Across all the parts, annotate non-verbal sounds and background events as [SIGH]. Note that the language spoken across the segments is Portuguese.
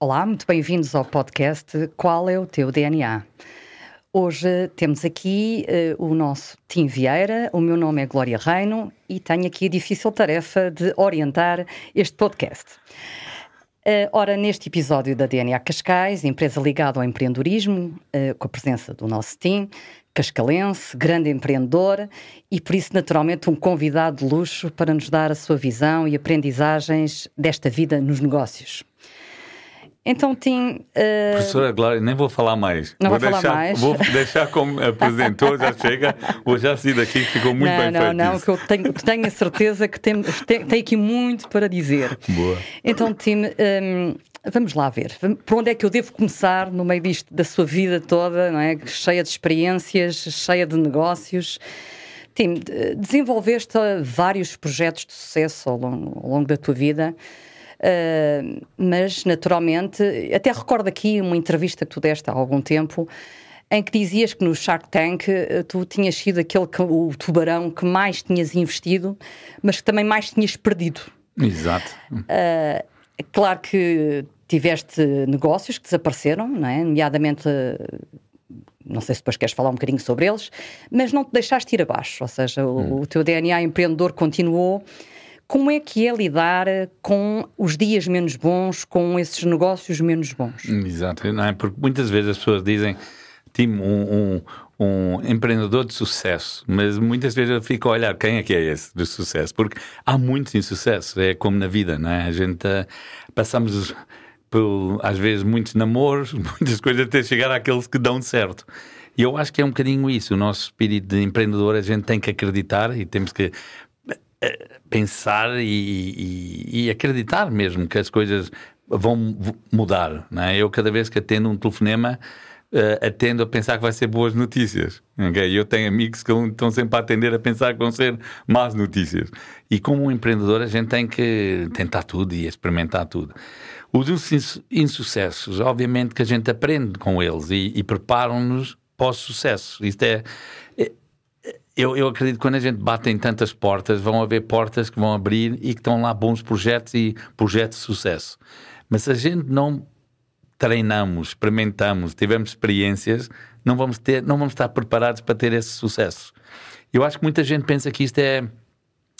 Olá, muito bem-vindos ao podcast Qual é o teu DNA? Hoje temos aqui uh, o nosso Tim Vieira, o meu nome é Glória Reino e tenho aqui a difícil tarefa de orientar este podcast. Uh, ora, neste episódio da DNA Cascais, empresa ligada ao empreendedorismo, uh, com a presença do nosso Tim, cascalense, grande empreendedor e, por isso, naturalmente, um convidado de luxo para nos dar a sua visão e aprendizagens desta vida nos negócios. Então, Tim. Uh... Professora Glória, nem vou falar mais. Não vou, vou deixar, mais. Vou deixar como apresentou, já chega. Vou já sair daqui, ficou muito não, bem não, feito. Não, não, que eu tenho, tenho a certeza que tem, tem, tem, aqui muito para dizer. Boa. Então, Tim, um, vamos lá ver. Por onde é que eu devo começar no meio disto, da sua vida toda, não é? cheia de experiências, cheia de negócios? Tim, desenvolveste vários projetos de sucesso ao longo, ao longo da tua vida. Uh, mas, naturalmente, até recordo aqui uma entrevista que tu deste há algum tempo em que dizias que no Shark Tank uh, tu tinhas sido aquele que, o tubarão que mais tinhas investido, mas que também mais tinhas perdido. Exato. Uh, claro que tiveste negócios que desapareceram, não é? nomeadamente não sei se depois queres falar um bocadinho sobre eles, mas não te deixaste ir abaixo, ou seja, hum. o, teu DNA empreendedor continuou como é que é lidar com os dias menos bons, com esses negócios menos bons? Exato, não é? Porque muitas vezes as pessoas dizem, Tim, um, um, um, empreendedor de sucesso, mas muitas vezes eu fico a olhar quem é que é esse de sucesso, porque há muitos insucessos, é como na vida, não é? A gente uh, passamos por, às vezes, muitos namoros, [LAUGHS] muitas coisas até chegar àqueles que dão certo. E eu acho que é um bocadinho isso, o nosso espírito de empreendedor, a gente tem que acreditar e temos que pensar e, e, e, acreditar mesmo que as coisas vão mudar. Não é? Eu, cada vez que atendo um telefonema, uh, atendo a pensar que vai ser boas notícias. Okay? Eu tenho amigos que estão sempre a atender a pensar que vão ser más notícias. E como empreendedor, a gente tem que tentar tudo e experimentar tudo. Os insucessos, obviamente que a gente aprende com eles e, e preparam-nos para o sucesso. Isto é, eu, eu acredito que quando a gente bate em tantas portas, vão haver portas que vão abrir e que estão lá bons projetos e projetos de sucesso. Mas se a gente não treinamos, experimentamos, tivemos experiências, não vamos ter, não vamos estar preparados para ter esse sucesso. Eu acho que muita gente pensa que isto é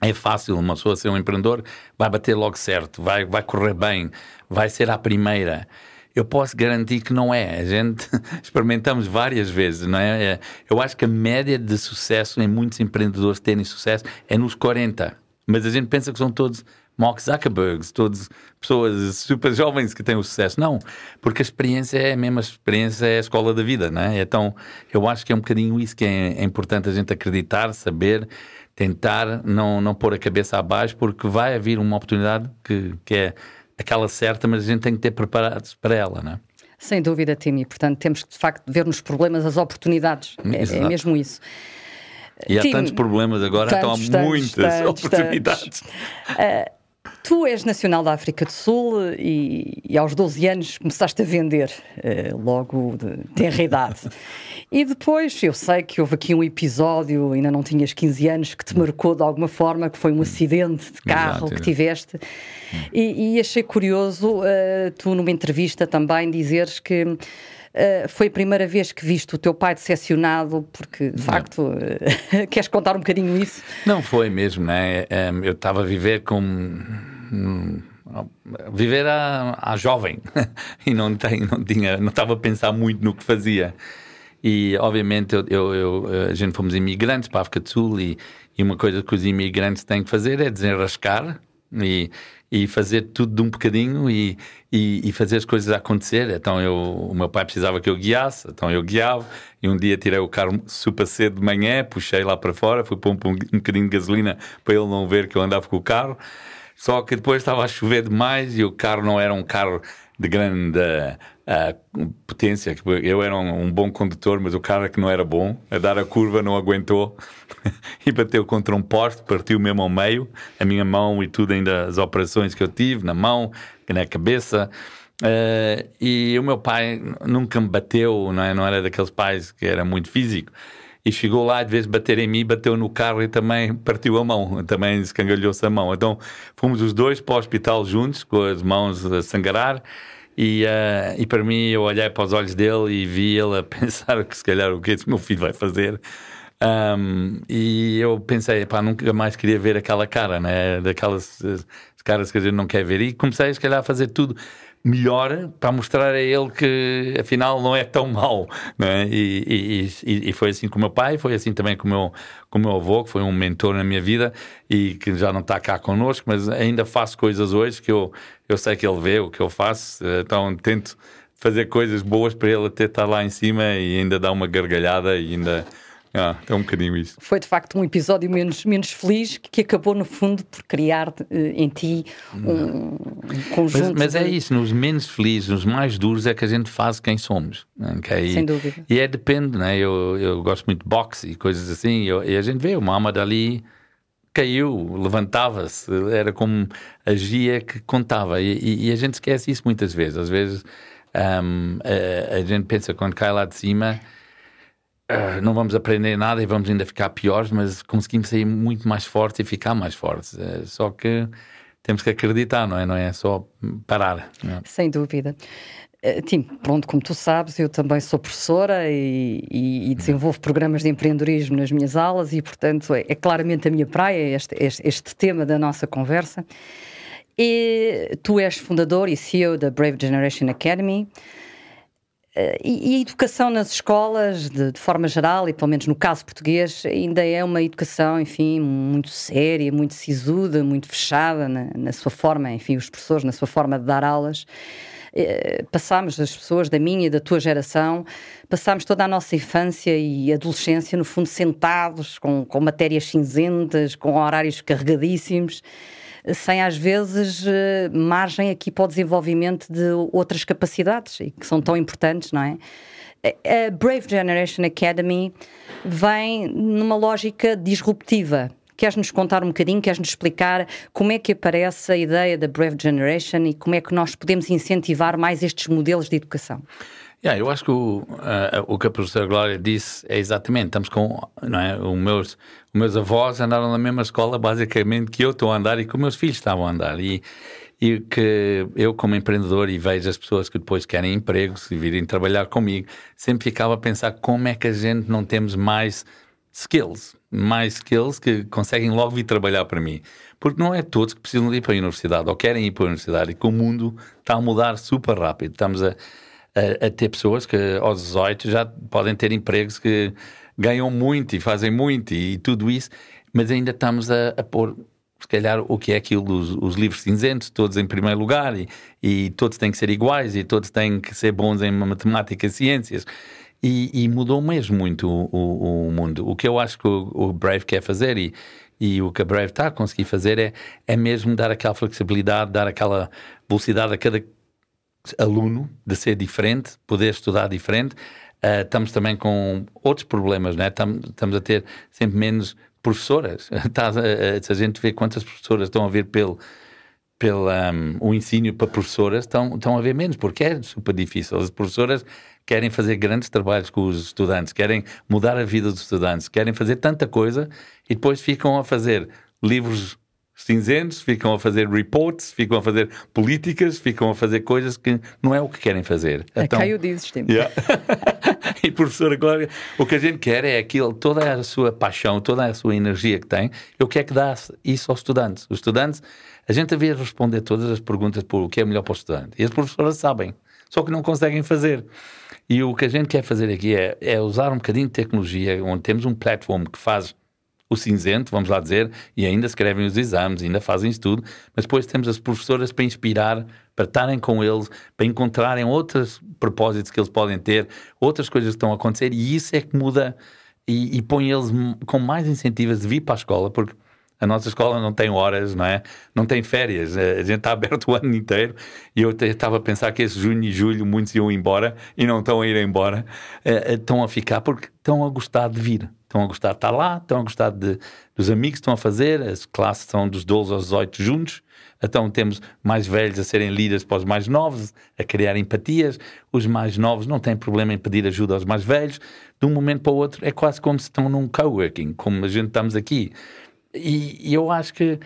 é fácil uma pessoa ser um empreendedor, vai bater logo certo, vai, vai correr bem, vai ser a primeira eu posso garantir que não é. A gente [LAUGHS] experimentamos várias vezes, não é? é? Eu acho que a média de sucesso em muitos empreendedores terem sucesso é nos 40. Mas a gente pensa que são todos Mark Zuckerbergs, todas pessoas super jovens que têm o sucesso. Não, porque a experiência é a mesma experiência, é a escola da vida, não é? Então, eu acho que é um bocadinho isso que é, é importante a gente acreditar, saber, tentar, não, não pôr a cabeça abaixo, porque vai haver uma oportunidade que, que é aquela certa, mas a gente tem que ter preparados para ela, não é? Sem dúvida, Timi. Portanto, temos que, de facto, ver nos problemas as oportunidades. É, é, mesmo isso. E há Tim, tantos problemas agora, tantos, então há tantos, muitas tantos, oportunidades. Uh, Tu és nacional da África do Sul e, e aos 12 anos começaste a vender, uh, logo de tenra idade. E depois eu sei que houve aqui um episódio, ainda não tinhas 15 anos, que te marcou de alguma forma, que foi um acidente de carro Exato, que tiveste. E, e, achei curioso uh, tu, numa entrevista também, dizeres que. Uh, foi a primeira vez que viste o teu pai decepcionado, porque de facto uh, [LAUGHS] queres contar um bocadinho isso? Não foi mesmo, né? Um, eu estava a viver com viver a, a jovem [LAUGHS] e não, tem, não tinha, não estava a pensar muito no que fazia. E obviamente eu, eu, eu, a gente fomos imigrantes para a África do Sul e, e uma coisa que os imigrantes têm que fazer é desenrascar e, e fazer tudo de um bocadinho e, e, e, fazer as coisas acontecer. Então eu, o meu pai precisava que eu guiasse, então eu guiava e um dia tirei o carro super cedo de manhã, puxei lá para fora, fui pôr um, um bocadinho de gasolina para ele não ver que eu andava com o carro só que depois estava a chover demais e o carro não era um carro de grande uh, potência. Eu era um, um, bom condutor, mas o carro é que não era bom. A dar a curva não aguentou [LAUGHS] e bateu contra um poste, partiu mesmo ao meio. A minha mão e tudo, ainda as operações que eu tive na mão, na cabeça. Uh, e o meu pai nunca me bateu, não, é? não era daqueles pais que era muito físico e chegou lá, de vez bater em mim, bateu no carro e também partiu a mão, também escangalhou-se a mão. Então fomos os dois para o hospital juntos, com as mãos a sangrar, E, uh, e para mim, eu olhei para os olhos dele e vi ele a [LAUGHS] pensar que se calhar o que esse meu filho vai fazer. Um, e eu pensei, pá, nunca mais queria ver aquela cara, né? Daquelas caras que a gente não quer ver. E comecei, se calhar, a fazer tudo melhor para mostrar a ele que afinal não é tão mau. Né? E, e, e, foi assim com o meu pai, foi assim também com o, meu, com o meu avô, que foi um mentor na minha vida e que já não está cá connosco, mas ainda faço coisas hoje que eu, eu sei que ele vê o que eu faço, então tento fazer coisas boas para ele até estar lá em cima e ainda dar uma gargalhada e ainda ah, é um bocadinho isso. Foi de facto um episódio menos, menos feliz que acabou, no fundo, por criar uh, em ti um, um conjunto. Mas, mas de... é isso, nos menos felizes, nos mais duros, é que a gente faz quem somos. Okay? Sem dúvida. E é depende, né? Eu, eu gosto muito de boxe e coisas assim, e, eu, e a gente vê o Muhammad Ali caiu, levantava-se, era como agia que contava. E, e, e, a gente esquece isso muitas vezes. Às vezes um, a, a, gente pensa quando cai lá de cima Uh, não vamos aprender nada e vamos ainda ficar piores, mas conseguimos sair muito mais fortes e ficar mais fortes. Uh, só que temos que acreditar, não é? Não é só parar. É? Sem dúvida. Uh, Tim, pronto, como tu sabes, eu também sou professora e, e, e, desenvolvo programas de empreendedorismo nas minhas aulas e, portanto, é, é claramente a minha praia este, este, este tema da nossa conversa. E tu és fundador e CEO da Brave Generation Academy. Eh, e, a educação nas escolas, de, de, forma geral, e pelo menos no caso português, ainda é uma educação, enfim, muito séria, muito sisuda, muito fechada na, na sua forma, enfim, os professores na sua forma de dar aulas. Eh, passámos, as pessoas da minha e da tua geração, passámos toda a nossa infância e adolescência, no fundo, sentados, com, com matérias cinzentas, com horários carregadíssimos sem às vezes eh, margem aqui para o desenvolvimento de outras capacidades e que são tão importantes, não é? A Brave Generation Academy vem numa lógica disruptiva. Queres-nos contar um bocadinho, queres-nos explicar como é que aparece a ideia da Brave Generation e como é que nós podemos incentivar mais estes modelos de educação? Yeah, eu acho que o, uh, o que a professora Glória disse é exatamente, estamos com, não é, os meus, os meus avós andaram na mesma escola basicamente que eu estou a andar e que os meus filhos estavam a andar e, e que eu como empreendedor e vejo as pessoas que depois querem empregos e virem trabalhar comigo, sempre ficava a pensar como é que a gente não temos mais skills, mais skills que conseguem logo vir trabalhar para mim. Porque não é todos que precisam ir para a universidade ou querem ir para a universidade e que o mundo está a mudar super rápido. Estamos a a, a, ter pessoas que aos 18 já podem ter empregos que ganham muito e fazem muito e, e tudo isso, mas ainda estamos a, a pôr se calhar o que é aquilo dos os livros cinzentos, todos em primeiro lugar, e, e, todos têm que ser iguais, e todos têm que ser bons em matemática e ciências. E, e mudou mesmo muito o, o, o, mundo. O que eu acho que o, o Brave quer fazer, e, e o que a Brave está a conseguir fazer, é, é mesmo dar aquela flexibilidade, dar aquela velocidade a cada aluno de ser diferente, poder estudar diferente. Uh, estamos também com outros problemas, né? estamos, a ter sempre menos professoras. [LAUGHS] Tá, uh, se a gente vê quantas professoras estão a ver pelo, pelo um, o ensino para professoras, estão, estão a ver menos, porque é super difícil. As professoras querem fazer grandes trabalhos com os estudantes, querem mudar a vida dos estudantes, querem fazer tanta coisa e depois ficam a fazer livros cinzentos, ficam a fazer reports, ficam a fazer políticas, ficam a fazer coisas que não é o que querem fazer. É então, caiu dizes, yeah. [LAUGHS] E professora Glória, o que a gente quer é aquilo, toda a sua paixão, toda a sua energia que tem, eu quero que dá isso aos estudantes. Os estudantes, a gente devia responder todas as perguntas por o que é melhor para o estudante. E as professoras sabem, só que não conseguem fazer. E o que a gente quer fazer aqui é, é usar um bocadinho de tecnologia, onde temos um platform que faz o cinzento, vamos lá dizer, e ainda escrevem os exames, ainda fazem isso tudo, mas depois temos as professoras para inspirar, para estarem com eles, para encontrarem outros propósitos que eles podem ter, outras coisas que estão a acontecer, e isso é que muda e, e põe eles com mais incentivos de vir para a escola, porque a nossa escola não tem horas, não é? Não tem férias. A gente está [LAUGHS] aberto o ano inteiro e eu estava a pensar que esse junho e julho muitos iam embora e não estão a ir embora. Eh, estão a ficar porque estão a gostar de vir estão a gostar de estar lá, estão a gostar de, dos amigos que estão a fazer, as classes são dos 12 aos 18 juntos, então temos mais velhos a serem líderes para os mais novos, a criar empatias, os mais novos não têm problema em pedir ajuda aos mais velhos, de um momento para o outro é quase como se estão num coworking, como a gente estamos aqui. E, e eu acho que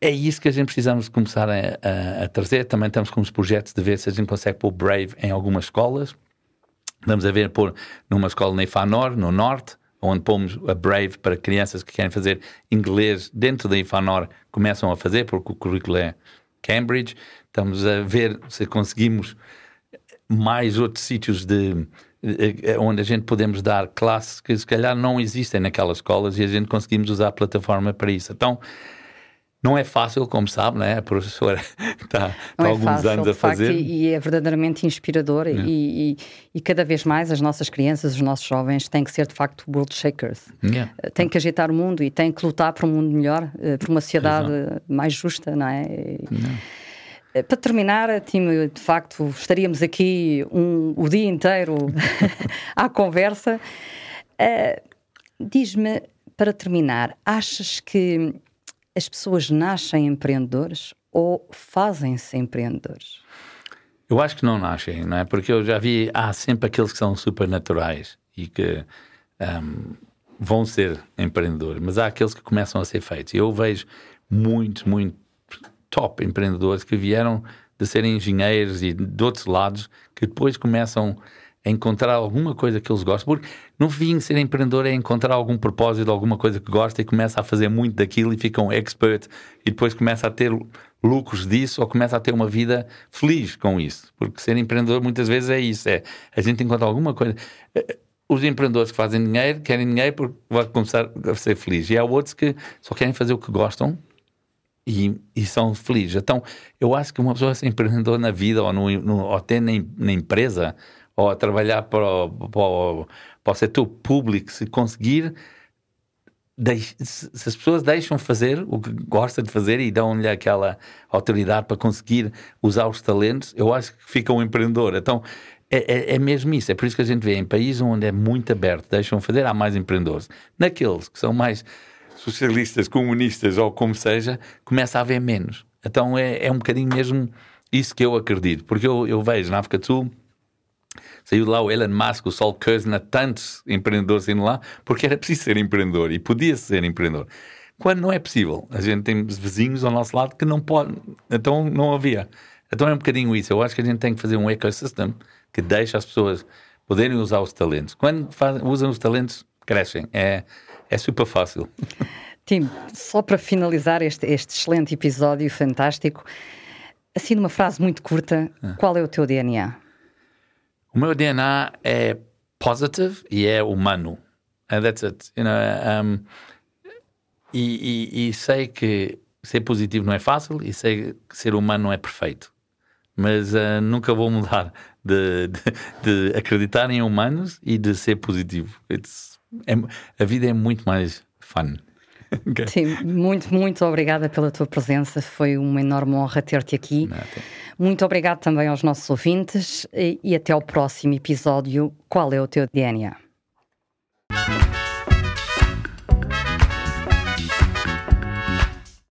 é isso que a gente precisamos começar a, a, a, trazer. Também estamos com uns projetos de ver se a gente consegue pôr Brave em algumas escolas. Vamos a ver pôr numa escola na Ifanor, no Norte, onde pomos a Brave para crianças que querem fazer inglês dentro da Ifanor, começam a fazer, porque o currículo é Cambridge. Estamos a ver se conseguimos mais outros sítios de, de, onde a gente podemos dar classes que se calhar não existem naquelas escolas e a gente conseguimos usar a plataforma para isso. Então, não é fácil, como sabe, né? a professora [LAUGHS] está, há é alguns fácil, anos a fazer. Facto, e é verdadeiramente inspirador é. e, e, e, cada vez mais as nossas crianças, os nossos jovens têm que ser de facto world shakers. Yeah. Eh, têm que agitar o mundo e têm que lutar por um mundo melhor, eh, por uma sociedade Exato. mais justa, não é? Eh, para terminar, Tim, de facto, estaríamos aqui um, o dia inteiro [LAUGHS] à conversa. Uh, Diz-me, para terminar, achas que as pessoas nascem empreendedores ou fazem-se empreendedores? Eu acho que não nascem, não é? Porque eu já vi, há sempre aqueles que são supernaturais e que um, vão ser empreendedores, mas há aqueles que começam a ser feitos. Eu vejo muitos, muito top empreendedores que vieram de serem engenheiros e de outros lados que depois começam encontrar alguma coisa que eles gostam, porque no fim ser empreendedor é encontrar algum propósito, alguma coisa que gosta e começa a fazer muito daquilo e fica um expert e depois começa a ter lucros disso ou começa a ter uma vida feliz com isso, porque ser empreendedor muitas vezes é isso, é a gente encontra alguma coisa. Eh, os empreendedores que fazem dinheiro querem dinheiro porque vão começar a ser feliz. E há outros que só querem fazer o que gostam e, e, são felizes. Então, eu acho que uma pessoa ser empreendedor na vida ou, no, no, ou até na, na empresa ou a trabalhar para o, para o, para o setor público, se conseguir, se as pessoas deixam fazer o que gostam de fazer e dão-lhe aquela autoridade para conseguir usar os talentos, eu acho que fica um empreendedor. Então, é, é, é, mesmo isso. É por isso que a gente vê em países onde é muito aberto, deixam fazer, há mais empreendedores. Naqueles que são mais socialistas, comunistas ou como seja, começa a haver menos. Então é, é um bocadinho mesmo isso que eu acredito. Porque eu, eu vejo na África do Sul Saiu lá o Elon Musk, o Saul Kersner, tantos empreendedores indo lá, porque era preciso ser empreendedor e podia ser empreendedor. Quando não é possível, a gente tem vizinhos ao nosso lado que não pode, então não havia. Então é um bocadinho isso. Eu acho que a gente tem que fazer um ecossistema que deixa as pessoas poderem usar os talentos. Quando fazem, usam os talentos, crescem. É, é super fácil. [LAUGHS] Tim, só para finalizar este, este excelente episódio fantástico, assim numa frase muito curta, ah. qual é o teu DNA? O meu DNA é positive e é humano. And that's it. You know, um, e, e, e, sei que ser positivo não é fácil e sei que ser humano não é perfeito. Mas uh, nunca vou mudar de, de, de, acreditar em humanos e de ser positivo. É, a vida é muito mais fun. [LAUGHS] okay. Sim, muito, muito obrigada pela tua presença. Foi uma enorme honra ter-te aqui. Não, muito obrigado também aos nossos ouvintes e, e até ao próximo episódio. Qual é o teu DNA?